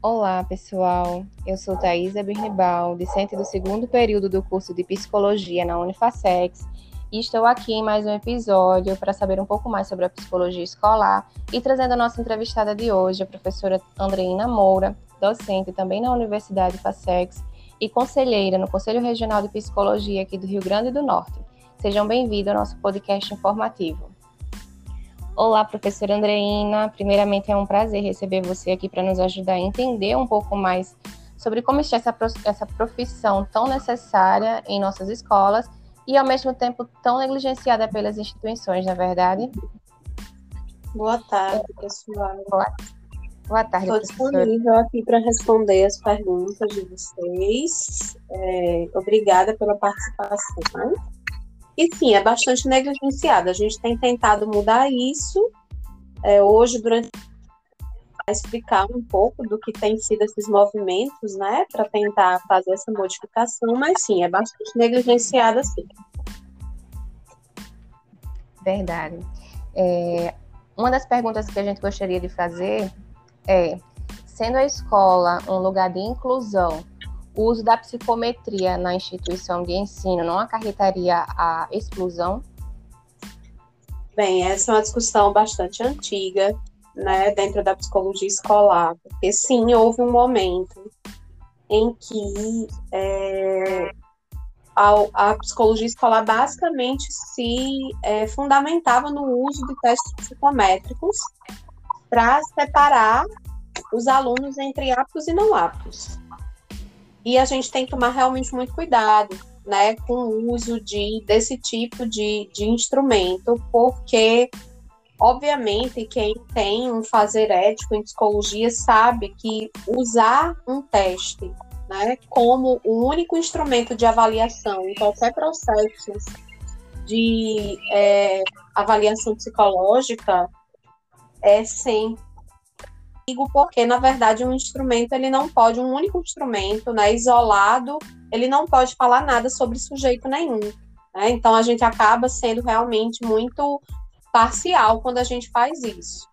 Olá, pessoal. Eu sou Thaisa Birnibal, discente do segundo período do curso de Psicologia na Unifacex, e estou aqui em mais um episódio para saber um pouco mais sobre a psicologia escolar e trazendo a nossa entrevistada de hoje, a professora Andreina Moura, docente também na Universidade Facex e conselheira no Conselho Regional de Psicologia aqui do Rio Grande do Norte. Sejam bem-vindos ao nosso podcast informativo. Olá, professora Andreina. Primeiramente, é um prazer receber você aqui para nos ajudar a entender um pouco mais sobre como está essa, essa profissão tão necessária em nossas escolas e, ao mesmo tempo, tão negligenciada pelas instituições, na é verdade? Boa tarde, pessoal. Boa, Boa tarde, Estou disponível aqui para responder as perguntas de vocês. É, obrigada pela participação. E sim, é bastante negligenciada. A gente tem tentado mudar isso. É, hoje, durante explicar um pouco do que tem sido esses movimentos, né, para tentar fazer essa modificação, mas sim, é bastante negligenciada, sim. Verdade. É, uma das perguntas que a gente gostaria de fazer é: sendo a escola um lugar de inclusão, o uso da psicometria na instituição de ensino não acarretaria a exclusão? Bem, essa é uma discussão bastante antiga, né, dentro da psicologia escolar, porque sim, houve um momento em que é, a, a, psicologia escolar basicamente se é, fundamentava no uso de testes psicométricos para separar os alunos entre aptos e não aptos. E a gente tem que tomar realmente muito cuidado né, com o uso de, desse tipo de, de instrumento, porque, obviamente, quem tem um fazer ético em psicologia sabe que usar um teste né, como o único instrumento de avaliação em qualquer processo de é, avaliação psicológica é sempre porque na verdade um instrumento ele não pode um único instrumento, né, isolado, ele não pode falar nada sobre sujeito nenhum. Né? Então a gente acaba sendo realmente muito parcial quando a gente faz isso.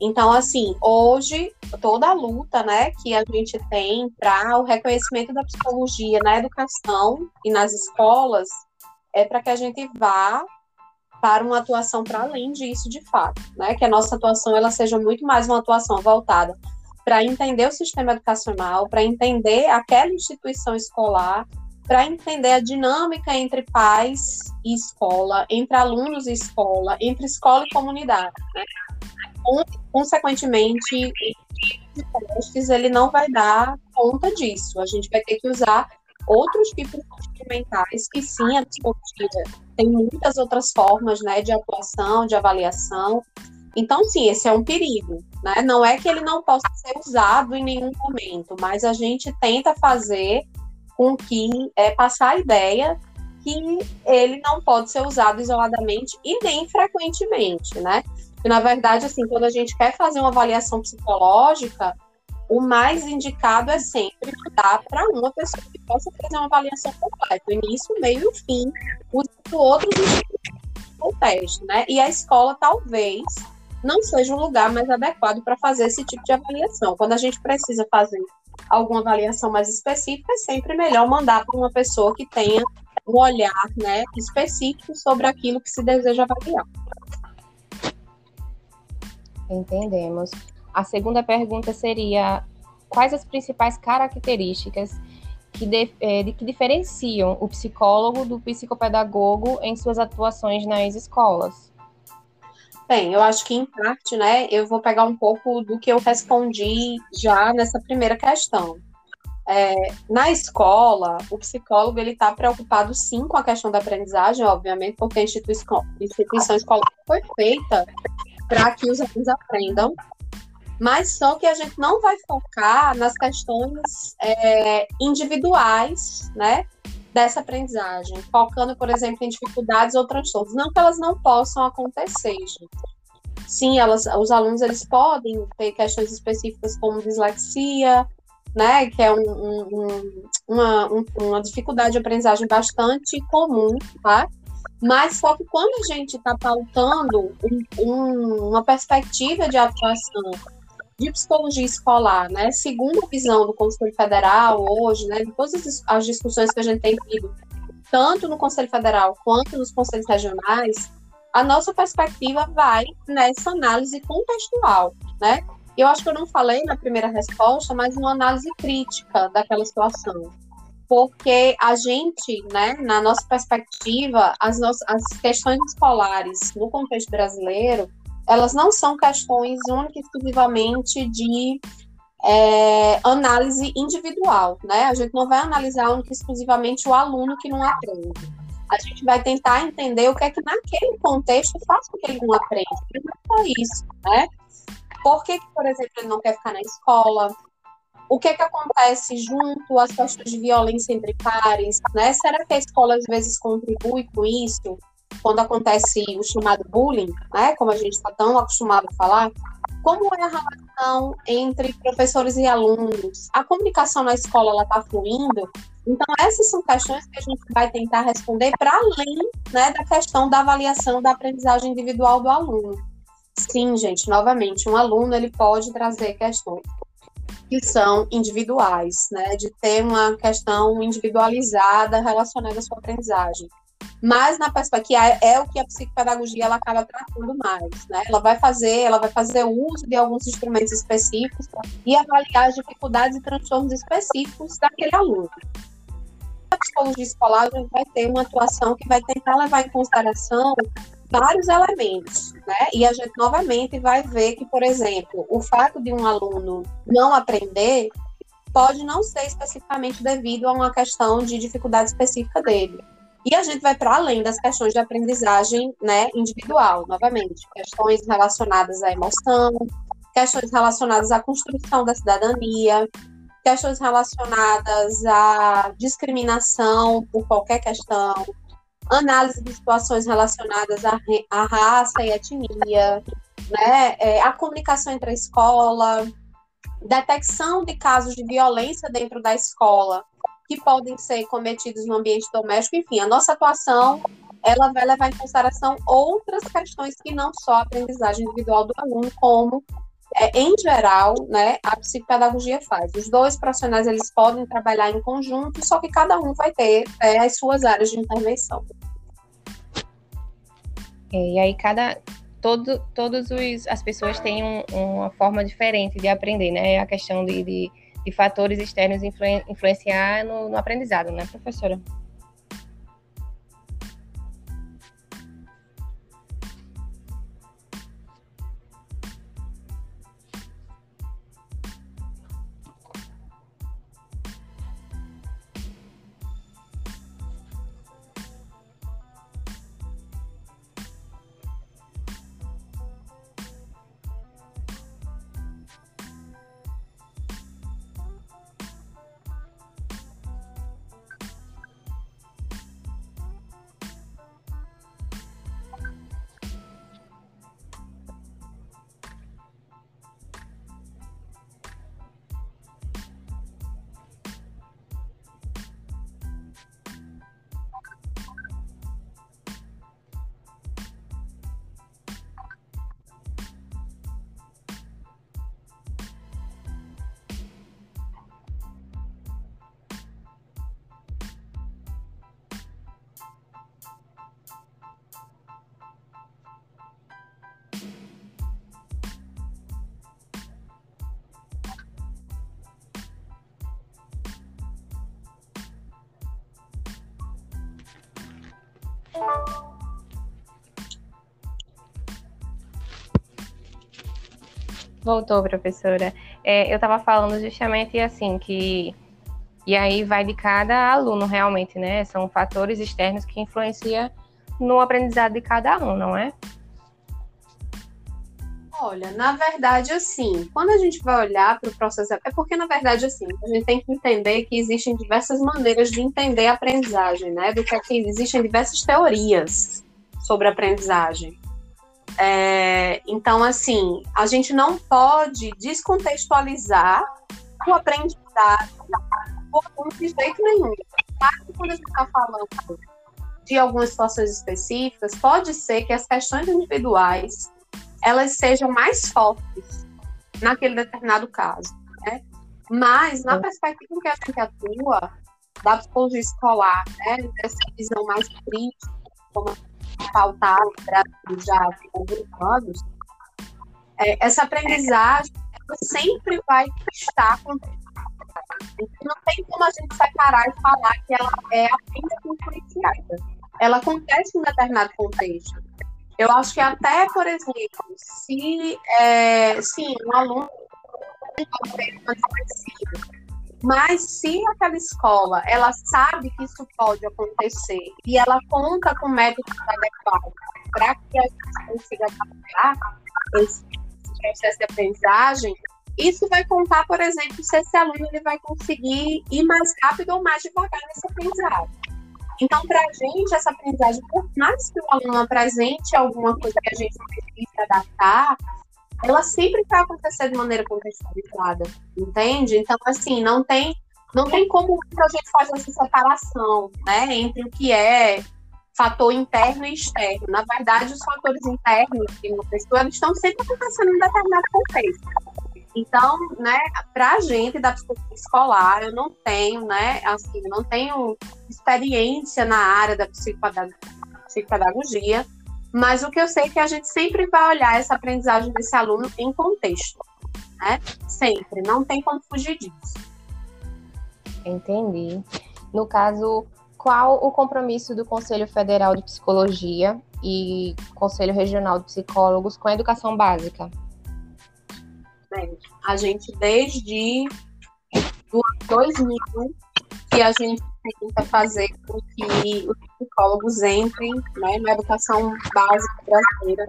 Então, assim, hoje, toda a luta né, que a gente tem para o reconhecimento da psicologia na educação e nas escolas é para que a gente vá para uma atuação para além disso de fato, né? Que a nossa atuação ela seja muito mais uma atuação voltada para entender o sistema educacional, para entender aquela instituição escolar, para entender a dinâmica entre pais e escola, entre alunos e escola, entre escola e comunidade. Né? Consequentemente, ele não vai dar conta disso. A gente vai ter que usar outros tipos instrumentais que sim, a psicologia tem muitas outras formas né, de atuação, de avaliação. Então, sim, esse é um perigo. Né? Não é que ele não possa ser usado em nenhum momento, mas a gente tenta fazer com que é, passar a ideia que ele não pode ser usado isoladamente e nem frequentemente, né? Porque, na verdade, assim, quando a gente quer fazer uma avaliação psicológica, o mais indicado é sempre dar para uma pessoa que possa fazer uma avaliação completa, o início, o meio e o fim, usando outros teste, né? E a escola talvez não seja um lugar mais adequado para fazer esse tipo de avaliação. Quando a gente precisa fazer alguma avaliação mais específica, é sempre melhor mandar para uma pessoa que tenha um olhar né, específico sobre aquilo que se deseja avaliar. Entendemos. A segunda pergunta seria: quais as principais características que, de, é, que diferenciam o psicólogo do psicopedagogo em suas atuações nas escolas? Bem, eu acho que em parte, né, eu vou pegar um pouco do que eu respondi já nessa primeira questão. É, na escola, o psicólogo ele está preocupado sim com a questão da aprendizagem, obviamente, porque a instituição, a instituição escolar foi feita para que os alunos aprendam mas só que a gente não vai focar nas questões é, individuais, né, dessa aprendizagem, focando, por exemplo, em dificuldades ou transtornos. Não que elas não possam acontecer, gente. Sim, elas, os alunos eles podem ter questões específicas como dislexia, né, que é um, um, uma, um, uma dificuldade de aprendizagem bastante comum, tá? Mas só que quando a gente está pautando uma perspectiva de atuação de psicologia escolar, né, segundo a visão do Conselho Federal hoje, né, de todas as discussões que a gente tem tido, tanto no Conselho Federal quanto nos conselhos regionais, a nossa perspectiva vai nessa análise contextual, né? Eu acho que eu não falei na primeira resposta, mas uma análise crítica daquela situação. Porque a gente, né, na nossa perspectiva, as, nossas, as questões escolares no contexto brasileiro, elas não são questões única e exclusivamente de é, análise individual, né? A gente não vai analisar única e exclusivamente o aluno que não aprende. A gente vai tentar entender o que é que naquele contexto faz com que ele não aprenda. E não é só isso, né? Por que, que, por exemplo, ele não quer ficar na escola? O que é que acontece junto às questões de violência entre pares, né? Será que a escola às vezes contribui com isso? Quando acontece o chamado bullying, né, como a gente está tão acostumado a falar, como é a relação entre professores e alunos? A comunicação na escola ela está fluindo? Então essas são questões que a gente vai tentar responder para além né, da questão da avaliação da aprendizagem individual do aluno. Sim, gente, novamente, um aluno ele pode trazer questões que são individuais, né, de ter uma questão individualizada relacionada à sua aprendizagem mas na perspectiva é, é o que a psicopedagogia ela acaba tratando mais, né? Ela vai fazer, ela vai fazer uso de alguns instrumentos específicos e avaliar as dificuldades e transtornos específicos daquele aluno. A psicologia escolar vai ter uma atuação que vai tentar levar em consideração vários elementos, né? E a gente novamente vai ver que, por exemplo, o fato de um aluno não aprender pode não ser especificamente devido a uma questão de dificuldade específica dele e a gente vai para além das questões de aprendizagem né, individual, novamente, questões relacionadas à emoção, questões relacionadas à construção da cidadania, questões relacionadas à discriminação por qualquer questão, análise de situações relacionadas à, à raça e etnia, né, é, a comunicação entre a escola, detecção de casos de violência dentro da escola, que podem ser cometidos no ambiente doméstico, enfim, a nossa atuação ela vai levar em consideração outras questões que não só a aprendizagem individual do aluno, como é, em geral, né, a psicopedagogia faz. Os dois profissionais eles podem trabalhar em conjunto, só que cada um vai ter é, as suas áreas de intervenção. É, e aí cada todo, todas as pessoas têm um, uma forma diferente de aprender, né? A questão de, de de fatores externos influen influenciar no, no aprendizado, né, professora? Voltou, professora. É, eu estava falando justamente assim que e aí vai de cada aluno realmente, né? São fatores externos que influenciam no aprendizado de cada um, não é? Olha, na verdade, assim, quando a gente vai olhar para o processo, é porque, na verdade, assim, a gente tem que entender que existem diversas maneiras de entender a aprendizagem, né? Do que é que existem diversas teorias sobre aprendizagem. É, então, assim, a gente não pode descontextualizar o aprendizado de jeito nenhum. Claro que quando a gente está falando de algumas situações específicas, pode ser que as questões individuais elas sejam mais fortes naquele determinado caso. Né? Mas, na perspectiva em que a gente atua, da psicologia escolar, né, dessa visão mais crítica, como pautado já há alguns anos, é, essa aprendizagem sempre vai estar com não tem como a gente separar e falar que ela é apenas influenciada. Ela acontece em um determinado contexto. Eu acho que até, por exemplo, se é, sim, um aluno mas se aquela escola ela sabe que isso pode acontecer e ela conta com métodos adequados para que a gente consiga adaptar esse processo de aprendizagem, isso vai contar, por exemplo, se esse aluno ele vai conseguir ir mais rápido ou mais devagar nesse aprendizado. Então, para a gente, essa aprendizagem, por mais que o aluno apresente alguma coisa que a gente precisa adaptar, ela sempre vai acontecer de maneira contextualizada, entende? Então, assim, não tem, não tem como a gente fazer essa separação, né, entre o que é fator interno e externo. Na verdade, os fatores internos de uma pessoa eles estão sempre acontecendo em determinado contexto. Então, né, para a gente da psicologia escolar, eu não tenho, né, assim, não tenho experiência na área da psicopedagogia, mas o que eu sei é que a gente sempre vai olhar essa aprendizagem desse aluno em contexto, né? Sempre, não tem como fugir disso. Entendi. No caso, qual o compromisso do Conselho Federal de Psicologia e Conselho Regional de Psicólogos com a educação básica? A gente desde 2000 que a gente tenta fazer com que os psicólogos entrem né, na educação básica brasileira,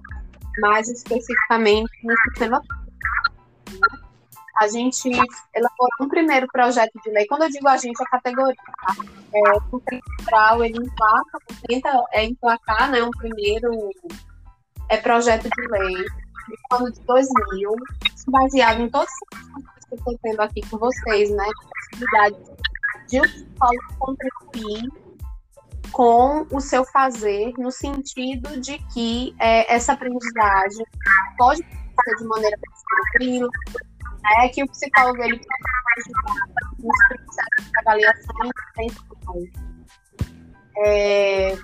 mais especificamente no sistema. A gente elaborou um primeiro projeto de lei, quando eu digo a gente, é a categoria, tá? É, o central, ele emplaca, tenta é, emplacar né, um primeiro é, projeto de lei, no ano de 2000, baseado em todas as que estou tendo aqui com vocês, né? Possibilidade de o psicólogo contribuir com o seu fazer, no sentido de que é, essa aprendizagem pode ser de maneira tranquila, né, que o psicólogo ele pode ajudar nos processos de avaliação e. É,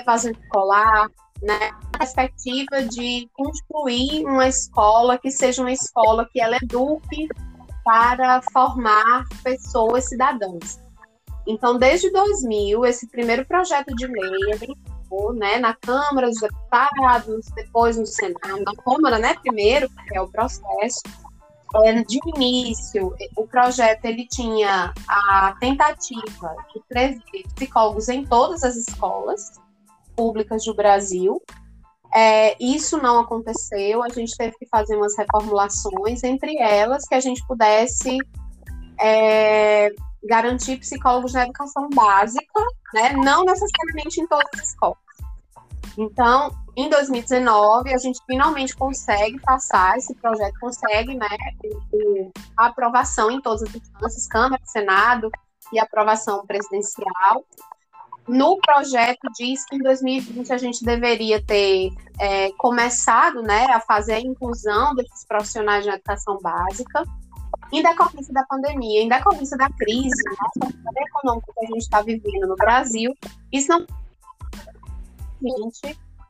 evasão escolar, né, a perspectiva de construir uma escola que seja uma escola que ela eduque para formar pessoas cidadãs. Então, desde 2000, esse primeiro projeto de lei entrou né, na Câmara dos Deputados, depois no Senado, na Câmara, né, primeiro, que é o processo. É, de início, o projeto ele tinha a tentativa de trazer psicólogos em todas as escolas públicas do Brasil, é, isso não aconteceu, a gente teve que fazer umas reformulações, entre elas que a gente pudesse é, garantir psicólogos na educação básica, né, não necessariamente em todas as escolas. Então, em 2019, a gente finalmente consegue passar esse projeto, consegue né, a aprovação em todas as instâncias, Câmara, Senado e aprovação presidencial no projeto diz que em 2020 a gente deveria ter é, começado né, a fazer a inclusão desses profissionais de educação básica, em decorrência da pandemia, em decorrência da crise né, econômica que a gente está vivendo no Brasil, isso não.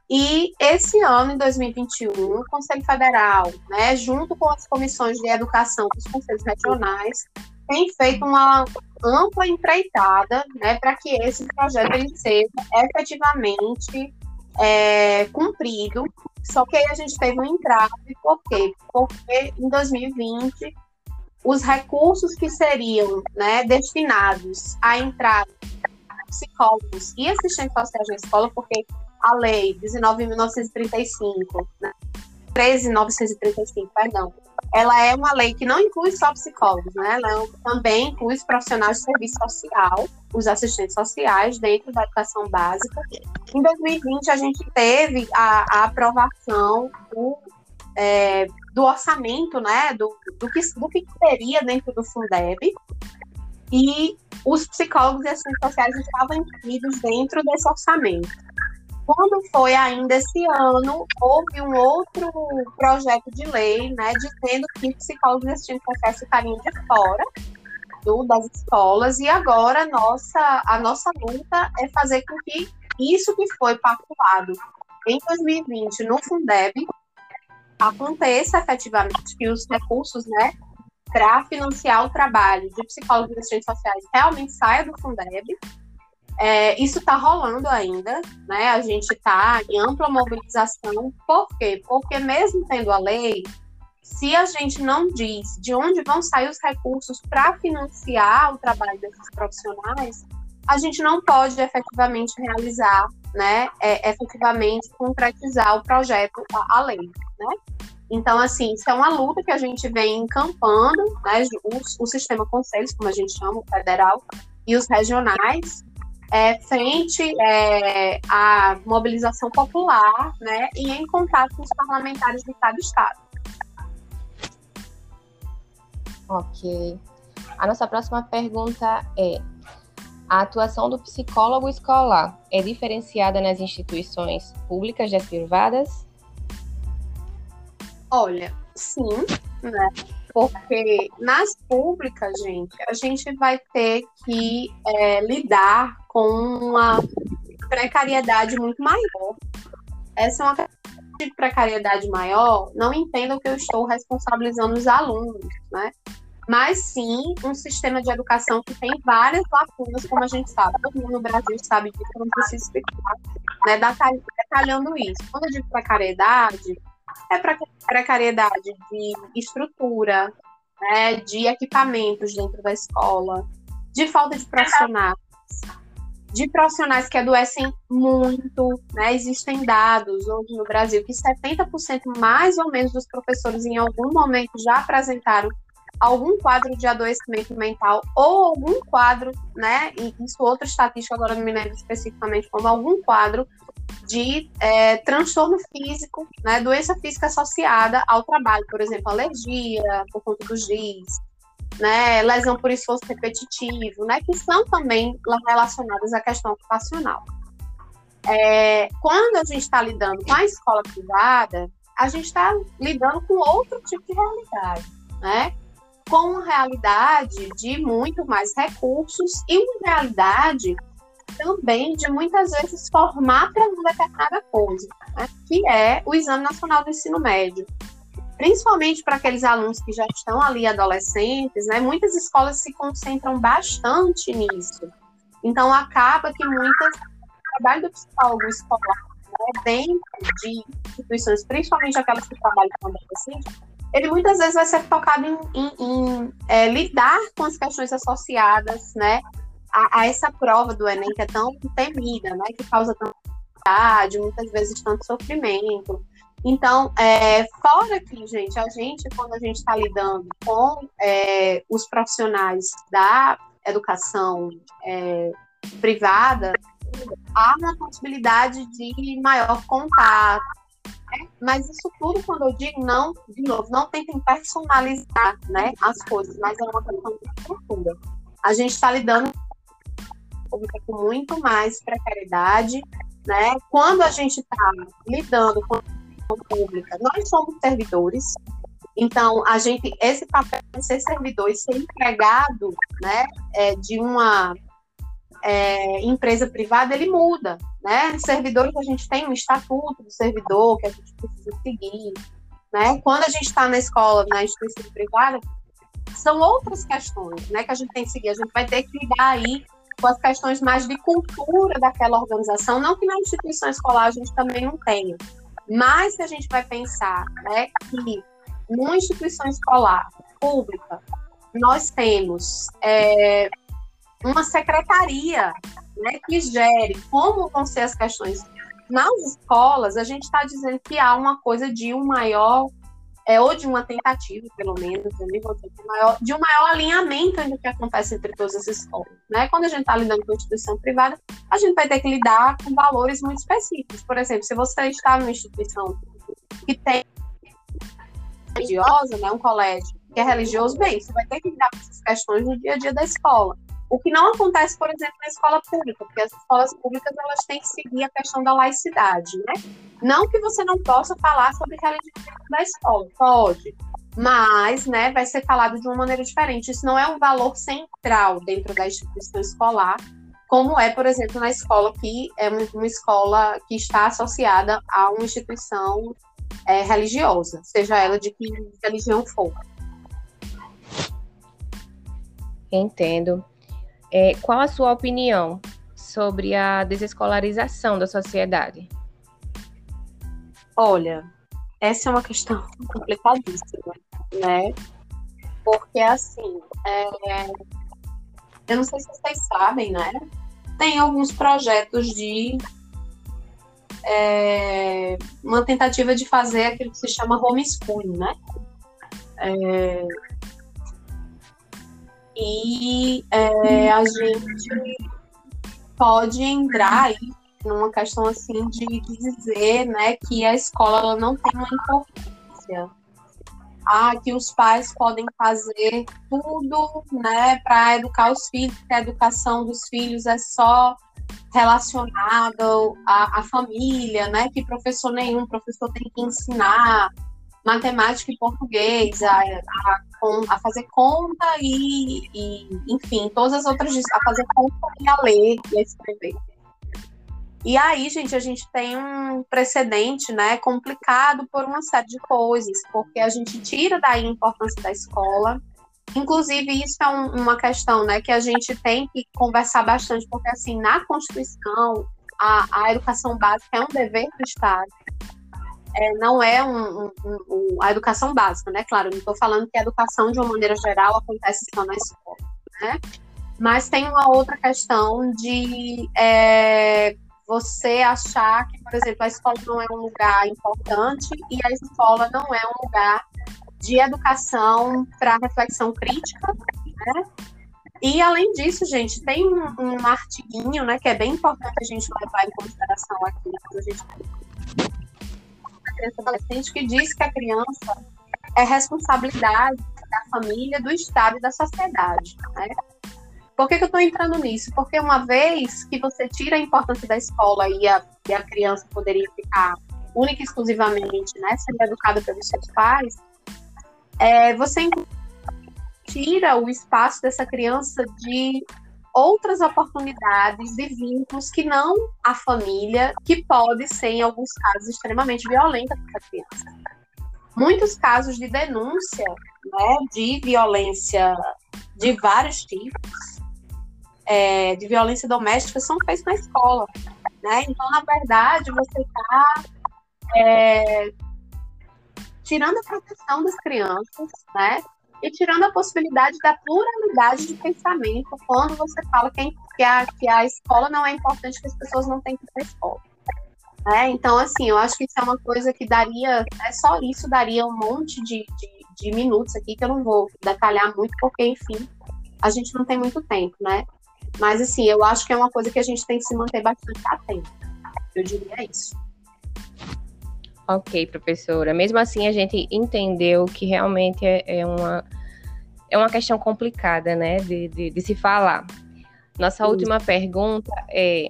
E esse ano, em 2021, o Conselho Federal, né, junto com as comissões de educação dos conselhos regionais, tem feito uma ampla empreitada né, para que esse projeto ele seja efetivamente é, cumprido. Só que aí a gente teve um entrave, por quê? Porque em 2020 os recursos que seriam né, destinados à entrada de psicólogos e assistentes sociais na escola, porque a lei 19.935, né, 13.935, perdão, ela é uma lei que não inclui só psicólogos, né? Ela também inclui os profissionais de serviço social, os assistentes sociais dentro da educação básica. Em 2020, a gente teve a, a aprovação do, é, do orçamento, né? Do, do, que, do que teria dentro do Fundeb. E os psicólogos e assistentes sociais estavam incluídos dentro desse orçamento. Quando foi ainda esse ano, houve um outro projeto de lei, né, dizendo que psicólogos assistentes sociais ficariam de fora do, das escolas, e agora a nossa, a nossa luta é fazer com que isso que foi pactuado em 2020 no Fundeb aconteça efetivamente, que os recursos, né, para financiar o trabalho de psicólogos e assistentes sociais realmente saia do Fundeb, é, isso está rolando ainda, né? A gente está em ampla mobilização. Por quê? Porque mesmo tendo a lei, se a gente não diz de onde vão sair os recursos para financiar o trabalho desses profissionais, a gente não pode efetivamente realizar, né? É, efetivamente concretizar o projeto, a, a lei, né? Então, assim, isso é uma luta que a gente vem encampando, né? O, o sistema conselhos, como a gente chama, o federal, e os regionais, é, frente é, à mobilização popular né, e em contato com os parlamentares de cada estado. Ok. A nossa próxima pergunta é: a atuação do psicólogo escolar é diferenciada nas instituições públicas e privadas? Olha, sim, né? Porque nas públicas, gente, a gente vai ter que é, lidar com uma precariedade muito maior. Essa é uma de precariedade maior, não entendam que eu estou responsabilizando os alunos, né? Mas sim um sistema de educação que tem várias lacunas, como a gente sabe. Todo mundo no Brasil sabe disso, não preciso explicar, né? Detalhando isso. Quando eu digo precariedade, é precariedade de estrutura, né, de equipamentos dentro da escola, de falta de profissionais, de profissionais que adoecem muito, né? Existem dados hoje no Brasil que 70% mais ou menos dos professores em algum momento já apresentaram algum quadro de adoecimento mental ou algum quadro, né? Isso outra estatística agora não me lembro especificamente como algum quadro de é, transtorno físico, né? Doença física associada ao trabalho, por exemplo, alergia por conta do giz, né, lesão por esforço repetitivo, né, que são também relacionadas à questão ocupacional. É, quando a gente está lidando com a escola privada, a gente está lidando com outro tipo de realidade, né? Com uma realidade de muito mais recursos e uma realidade também de muitas vezes formar para uma determinada coisa, né? que é o Exame Nacional do Ensino Médio principalmente para aqueles alunos que já estão ali adolescentes, né? Muitas escolas se concentram bastante nisso. Então acaba que muitas o trabalho do psicólogo escolar né, dentro de instituições, principalmente aquelas que trabalham com adolescentes, ele muitas vezes vai ser focado em, em, em é, lidar com as questões associadas, né, a, a, essa prova do Enem que é tão temida, né, que causa tanta ansiedade, muitas vezes tanto sofrimento. Então, é, fora que, gente, a gente, quando a gente está lidando com é, os profissionais da educação é, privada, há uma possibilidade de maior contato. Né? Mas isso tudo, quando eu digo não, de novo, não tentem personalizar né, as coisas, mas é uma questão de cultura. A gente está lidando com muito mais precariedade, né? Quando a gente está lidando com pública. Nós somos servidores, então a gente esse papel de ser servidor e ser empregado, né, é, de uma é, empresa privada, ele muda, né? Servidores a gente tem um estatuto do servidor que a gente precisa seguir, né? Quando a gente está na escola, na instituição privada, são outras questões, né, que a gente tem que seguir. A gente vai ter que lidar aí com as questões mais de cultura daquela organização, não que na instituição escolar a gente também não tenha, mas se a gente vai pensar né, que numa instituição escolar pública nós temos é, uma secretaria né, que gere como vão ser as questões nas escolas, a gente está dizendo que há uma coisa de um maior, é, ou de uma tentativa, pelo menos, de, maior, de um maior alinhamento entre o que acontece entre todas as escolas. Né? Quando a gente está lidando com instituição privada, a gente vai ter que lidar com valores muito específicos. Por exemplo, se você está numa instituição que tem religiosa, né, um colégio que é religioso, bem, você vai ter que lidar com essas questões no dia a dia da escola. O que não acontece, por exemplo, na escola pública, porque as escolas públicas elas têm que seguir a questão da laicidade, né? Não que você não possa falar sobre religião da escola, pode, mas, né, vai ser falado de uma maneira diferente. Isso não é um valor central dentro da instituição escolar, como é, por exemplo, na escola que é uma escola que está associada a uma instituição é, religiosa, seja ela de que religião for. Entendo. É, qual a sua opinião sobre a desescolarização da sociedade? Olha, essa é uma questão complicadíssima, né? Porque, assim, é... eu não sei se vocês sabem, né? Tem alguns projetos de é... uma tentativa de fazer aquilo que se chama homeschooling, né? É... E é, a gente pode entrar aí numa questão assim de dizer, né, que a escola não tem uma importância. Ah, que os pais podem fazer tudo, né, para educar os filhos, que a educação dos filhos é só relacionada à, à família, né, que professor nenhum, professor tem que ensinar, matemática e português, a, a, a fazer conta e, e, enfim, todas as outras, a fazer conta e a ler e a escrever. E aí, gente, a gente tem um precedente, né, complicado por uma série de coisas, porque a gente tira daí a importância da escola. Inclusive, isso é um, uma questão, né, que a gente tem que conversar bastante, porque, assim, na Constituição, a, a educação básica é um dever do Estado é, não é um, um, um, a educação básica, né? Claro, não estou falando que a educação, de uma maneira geral, acontece só na escola, né? Mas tem uma outra questão de é, você achar que, por exemplo, a escola não é um lugar importante e a escola não é um lugar de educação para reflexão crítica, né? E além disso, gente, tem um, um artiguinho, né, que é bem importante a gente levar em consideração aqui quando a gente criança adolescente que diz que a criança é responsabilidade da família, do Estado e da sociedade. Né? Por que, que eu estou entrando nisso? Porque uma vez que você tira a importância da escola e a, e a criança poderia ficar única e exclusivamente né, sendo educada pelos seus pais, é, você tira o espaço dessa criança de outras oportunidades e vínculos que não a família, que pode ser, em alguns casos, extremamente violenta para a criança. Muitos casos de denúncia né, de violência de vários tipos, é, de violência doméstica, são feitos na escola. Né? Então, na verdade, você está é, tirando a proteção das crianças, né? E tirando a possibilidade da pluralidade de pensamento quando você fala que a, que a escola não é importante, que as pessoas não têm que ir para a escola. É, então, assim, eu acho que isso é uma coisa que daria, é só isso daria um monte de, de, de, minutos aqui que eu não vou detalhar muito, porque, enfim, a gente não tem muito tempo, né? Mas, assim, eu acho que é uma coisa que a gente tem que se manter bastante atento. Eu diria isso. Ok, professora. Mesmo assim, a gente entendeu que realmente é, é uma, é uma questão complicada, né, de, de, de se falar. Nossa Isso. última pergunta é: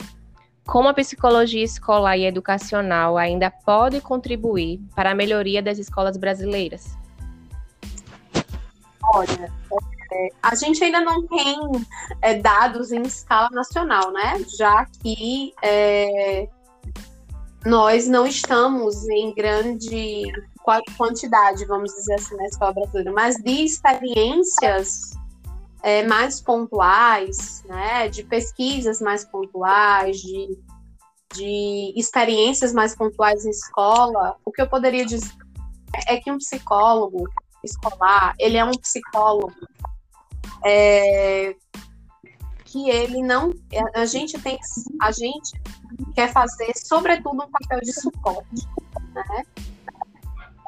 como a psicologia escolar e educacional ainda pode contribuir para a melhoria das escolas brasileiras? Olha, é, a gente ainda não tem é, dados em escala nacional, né? Já que é, nós não estamos em grande quantidade, vamos dizer assim, escola brasileira, mas de experiências é, mais pontuais, né, de pesquisas mais pontuais, de, de experiências mais pontuais em escola, o que eu poderia dizer é que um psicólogo escolar, ele é um psicólogo é, que ele não, a gente tem, a gente quer fazer, sobretudo, um papel de suporte, né?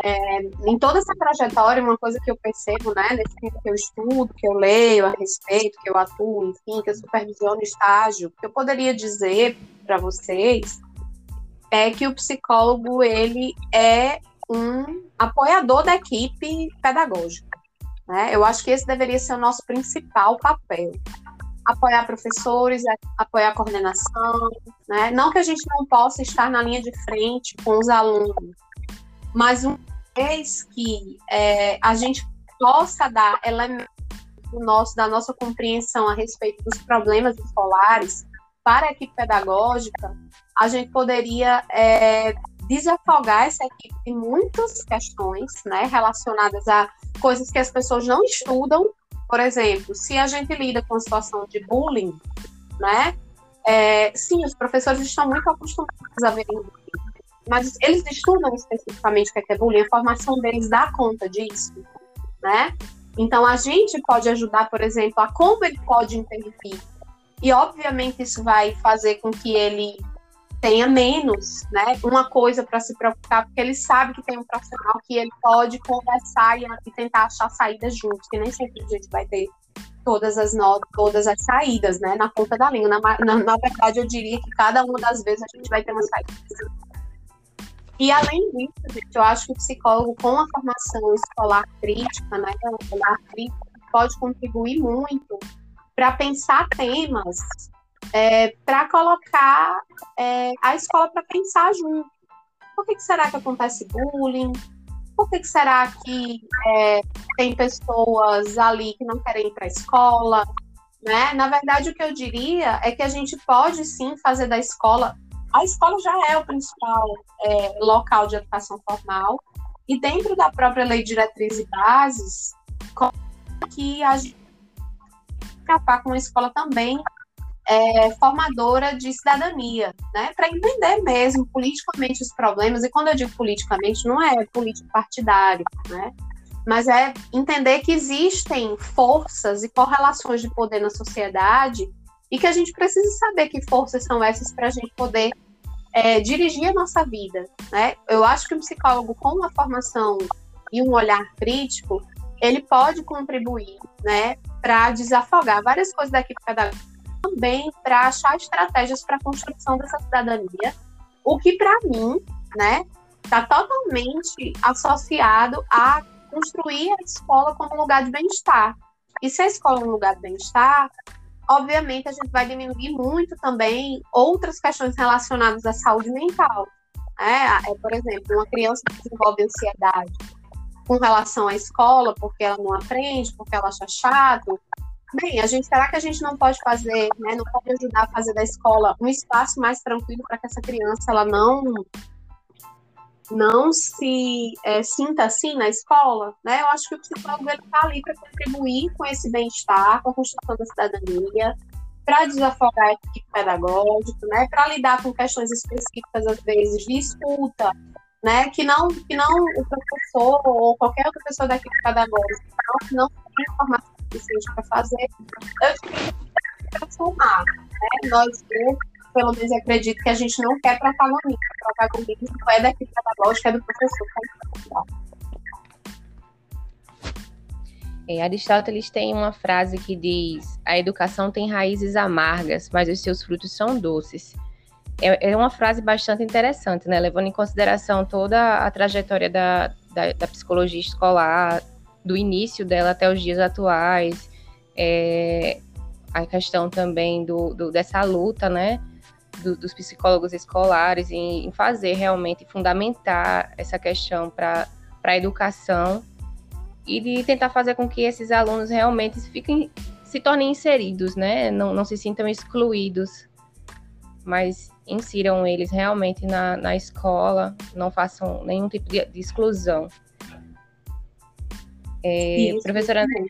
É, em toda essa trajetória, uma coisa que eu percebo, né, nesse tempo que eu estudo, que eu leio a respeito, que eu atuo, enfim, que eu supervisiono estágio, que eu poderia dizer para vocês é que o psicólogo ele é um apoiador da equipe pedagógica. Né? Eu acho que esse deveria ser o nosso principal papel apoiar professores, apoiar a coordenação, né? Não que a gente não possa estar na linha de frente com os alunos, mas uma vez que é, a gente possa dar elementos nosso, da nossa compreensão a respeito dos problemas escolares para a equipe pedagógica, a gente poderia é, desafogar essa equipe de muitas questões né, relacionadas a coisas que as pessoas não estudam por exemplo, se a gente lida com a situação de bullying, né? É, sim, os professores estão muito acostumados a verem bullying, mas eles estudam especificamente o que é, é bullying, a formação deles dá conta disso, né? Então, a gente pode ajudar, por exemplo, a como ele pode intervir. E, obviamente, isso vai fazer com que ele tenha menos, né, uma coisa para se preocupar, porque ele sabe que tem um profissional que ele pode conversar e, e tentar achar saídas juntos, que nem sempre a gente vai ter todas as notas, todas as saídas, né, na ponta da língua. Na, na, na, verdade, eu diria que cada uma das vezes a gente vai ter uma saída. E além disso, gente, eu acho que o psicólogo com a formação escolar crítica, né, escolar crítica, pode contribuir muito para pensar temas é, para colocar é, a escola para pensar junto. Por que, que, será que acontece bullying? Por que, que será que é, tem pessoas ali que não querem ir para a escola? Né? Na verdade, o que eu diria é que a gente pode sim fazer da escola. A escola já é o principal é, local de educação formal, e dentro da própria lei diretriz e bases, que a gente capar com a escola também é, formadora de cidadania, né, para entender mesmo politicamente os problemas. E quando eu digo politicamente, não é político partidário, né, mas é entender que existem forças e correlações de poder na sociedade e que a gente precisa saber que forças são essas para a gente poder é, dirigir a nossa vida. Né? Eu acho que um psicólogo com uma formação e um olhar crítico, ele pode contribuir né, para desafogar várias coisas da equipe também para achar estratégias para a construção dessa cidadania, o que para mim, né, está totalmente associado a construir a escola como um lugar de bem-estar. E se a escola é um lugar de bem-estar, obviamente a gente vai diminuir muito também outras questões relacionadas à saúde mental. É, é, por exemplo, uma criança que desenvolve ansiedade com relação à escola, porque ela não aprende, porque ela acha chato, Bem, a gente, será que a gente não pode fazer, né, não pode ajudar a fazer da escola um espaço mais tranquilo para que essa criança ela não não se é, sinta assim na escola, né? Eu acho que o psicólogo está ali para contribuir com esse bem-estar, com a construção da cidadania, para desafogar a equipe pedagógica, né? Para lidar com questões específicas às vezes de escuta, né? Que não que não o professor ou qualquer outra pessoa da equipe pedagógica não, não tem informação suficiente para fazer, eu que transformar. Né? Nós, eu, pelo menos, acredito que a gente não quer protagonismo. O protagonismo é da equipe pedagógica, é do professor. É, Aristóteles tem uma frase que diz: A educação tem raízes amargas, mas os seus frutos são doces. É, é uma frase bastante interessante, né? Levando em consideração toda a trajetória da, da, da psicologia escolar, do início dela até os dias atuais, é, a questão também do, do dessa luta, né, do, dos psicólogos escolares em, em, fazer realmente fundamentar essa questão para a educação e de tentar fazer com que esses alunos realmente fiquem se tornem inseridos, né, não, não se sintam excluídos, mas insiram eles realmente na, na escola, não façam nenhum tipo de, de exclusão. É, Isso, professora Andréa,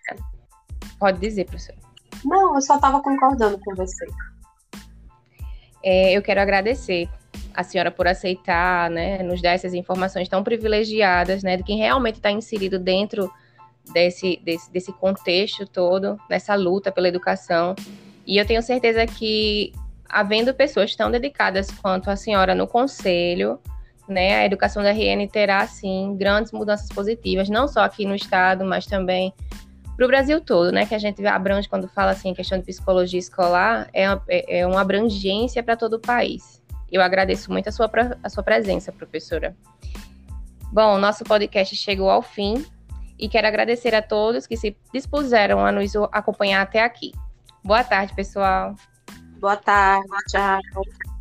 pode dizer, professora. Não, eu só estava concordando com você. É, eu quero agradecer a senhora por aceitar, né, nos dar essas informações tão privilegiadas, né, de quem realmente está inserido dentro desse, desse, desse contexto todo, nessa luta pela educação. E eu tenho certeza que, havendo pessoas tão dedicadas quanto a senhora no conselho, né, a educação da RN terá, sim, grandes mudanças positivas, não só aqui no estado, mas também para o Brasil todo, né, que a gente abrange quando fala assim, questão de psicologia escolar, é, é, é uma abrangência para todo o país. Eu agradeço muito a sua, a sua presença, professora. Bom, nosso podcast chegou ao fim e quero agradecer a todos que se dispuseram a nos acompanhar até aqui. Boa tarde, pessoal. Boa tarde, tchau.